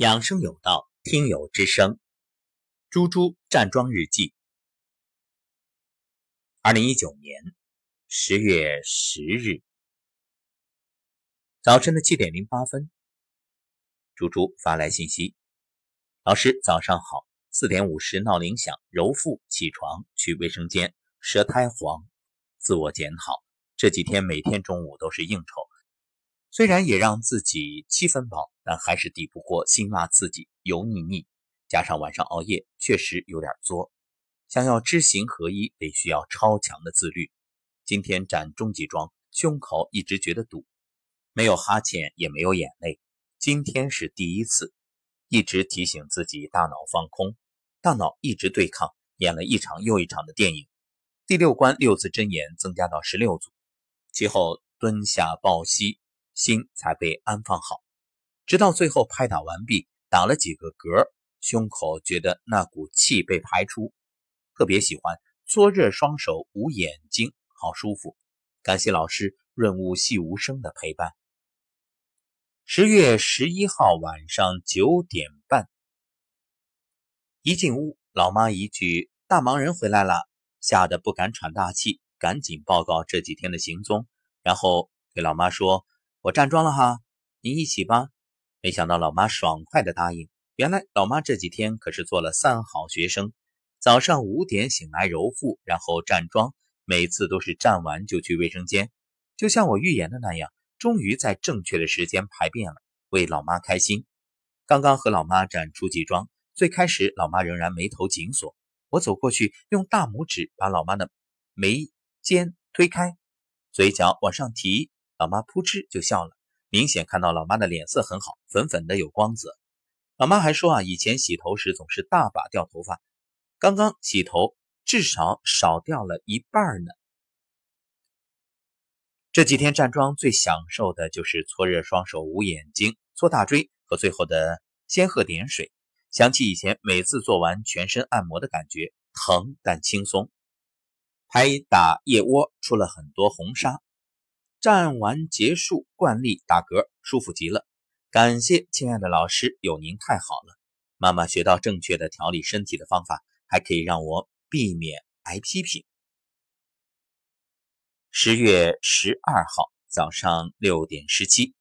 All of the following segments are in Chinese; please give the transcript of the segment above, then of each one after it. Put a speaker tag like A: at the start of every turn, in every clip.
A: 养生有道，听友之声。猪猪站桩日记。二零一九年十月十日早晨的七点零八分，猪猪发来信息：“老师早上好，四点五十闹铃响，揉腹起床去卫生间，舌苔黄，自我检讨。这几天每天中午都是应酬。”虽然也让自己七分饱，但还是抵不过辛辣刺激、油腻腻，加上晚上熬夜，确实有点作。想要知行合一，得需要超强的自律。今天站中级桩，胸口一直觉得堵，没有哈欠，也没有眼泪。今天是第一次，一直提醒自己大脑放空，大脑一直对抗，演了一场又一场的电影。第六关六字真言增加到十六组，其后蹲下抱膝。心才被安放好，直到最后拍打完毕，打了几个嗝，胸口觉得那股气被排出，特别喜欢搓热双手捂眼睛，好舒服。感谢老师润物细无声的陪伴。十月十一号晚上九点半，一进屋，老妈一句“大忙人回来了”，吓得不敢喘大气，赶紧报告这几天的行踪，然后给老妈说。我站桩了哈，你一起吧。没想到老妈爽快的答应。原来老妈这几天可是做了三好学生，早上五点醒来揉腹，然后站桩，每次都是站完就去卫生间，就像我预言的那样，终于在正确的时间排便了，为老妈开心。刚刚和老妈站初级桩，最开始老妈仍然眉头紧锁，我走过去，用大拇指把老妈的眉间推开，嘴角往上提。老妈扑哧就笑了，明显看到老妈的脸色很好，粉粉的有光泽。老妈还说啊，以前洗头时总是大把掉头发，刚刚洗头至少少掉了一半呢。这几天站桩最享受的就是搓热双手捂眼睛、搓大椎和最后的仙鹤点水。想起以前每次做完全身按摩的感觉，疼但轻松。拍打腋窝出了很多红纱。站完结束，惯例打嗝，舒服极了。感谢亲爱的老师，有您太好了。妈妈学到正确的调理身体的方法，还可以让我避免挨批评。十月十二号早上六点十七，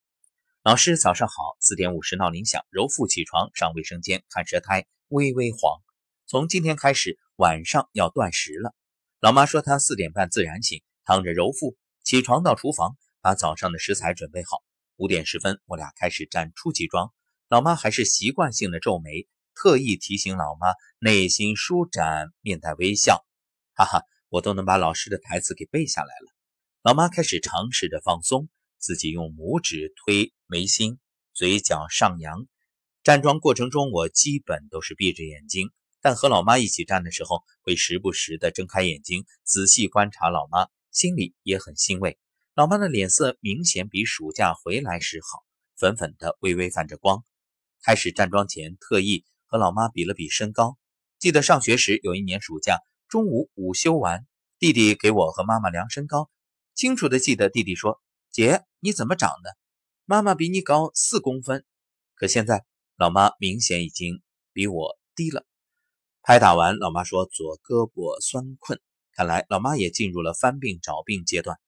A: 老师早上好。四点五十闹铃响，揉腹起床，上卫生间，看舌苔微微黄。从今天开始，晚上要断食了。老妈说她四点半自然醒，躺着揉腹。起床到厨房，把早上的食材准备好。五点十分，我俩开始站初级桩。老妈还是习惯性的皱眉，特意提醒老妈内心舒展，面带微笑。哈哈，我都能把老师的台词给背下来了。老妈开始尝试着放松，自己用拇指推眉心，嘴角上扬。站桩过程中，我基本都是闭着眼睛，但和老妈一起站的时候，会时不时的睁开眼睛，仔细观察老妈。心里也很欣慰，老妈的脸色明显比暑假回来时好，粉粉的，微微泛着光。开始站桩前，特意和老妈比了比身高。记得上学时，有一年暑假中午午休完，弟弟给我和妈妈量身高，清楚的记得弟弟说：“姐，你怎么长的？妈妈比你高四公分。”可现在，老妈明显已经比我低了。拍打完，老妈说左胳膊酸困。看来老妈也进入了翻病找病阶段。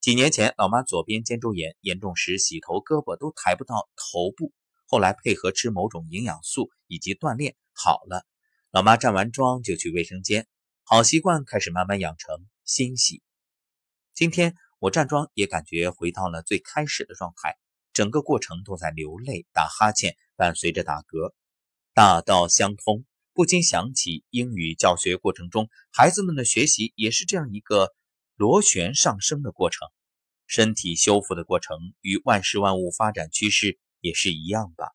A: 几年前，老妈左边肩周炎严重时，洗头胳膊都抬不到头部。后来配合吃某种营养素以及锻炼，好了。老妈站完桩就去卫生间，好习惯开始慢慢养成，欣喜。今天我站桩也感觉回到了最开始的状态，整个过程都在流泪、打哈欠，伴随着打嗝，大道相通。不禁想起英语教学过程中，孩子们的学习也是这样一个螺旋上升的过程，身体修复的过程与万事万物发展趋势也是一样吧。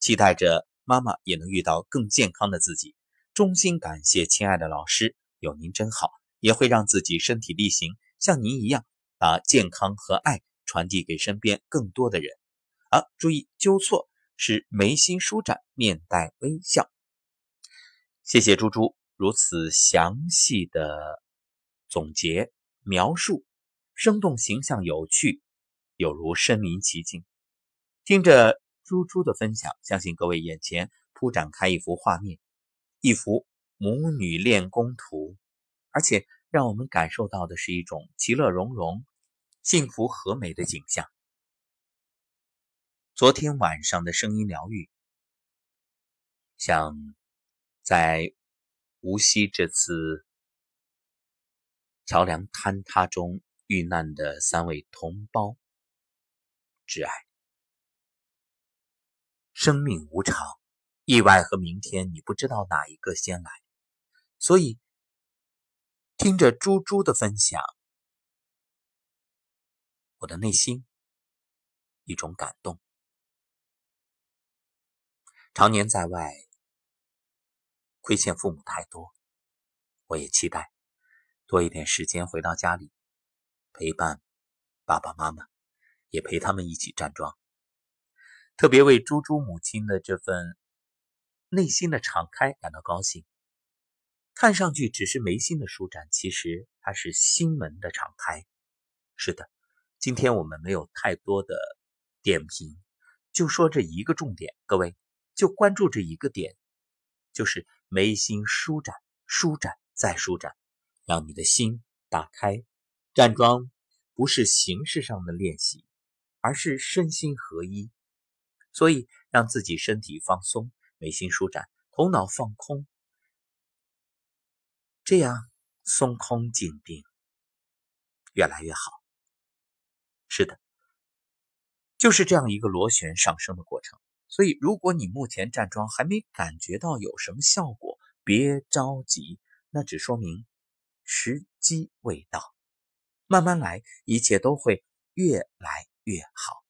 A: 期待着妈妈也能遇到更健康的自己。衷心感谢亲爱的老师，有您真好，也会让自己身体力行，像您一样把健康和爱传递给身边更多的人。啊，注意纠错，是眉心舒展，面带微笑。谢谢猪猪如此详细的总结描述，生动形象有趣，有如身临其境。听着猪。猪的分享，相信各位眼前铺展开一幅画面，一幅母女练功图，而且让我们感受到的是一种其乐融融、幸福和美的景象。昨天晚上的声音疗愈，像在无锡这次桥梁坍塌中遇难的三位同胞致哀。生命无常，意外和明天，你不知道哪一个先来。所以，听着猪猪的分享，我的内心一种感动。常年在外，亏欠父母太多，我也期待多一点时间回到家里，陪伴爸爸妈妈，也陪他们一起站桩。特别为猪猪母亲的这份内心的敞开感到高兴。看上去只是眉心的舒展，其实它是心门的敞开。是的，今天我们没有太多的点评，就说这一个重点，各位。就关注这一个点，就是眉心舒展、舒展再舒展，让你的心打开。站桩不是形式上的练习，而是身心合一。所以，让自己身体放松，眉心舒展，头脑放空，这样松空静定，越来越好。是的，就是这样一个螺旋上升的过程。所以，如果你目前站桩还没感觉到有什么效果，别着急，那只说明时机未到。慢慢来，一切都会越来越好。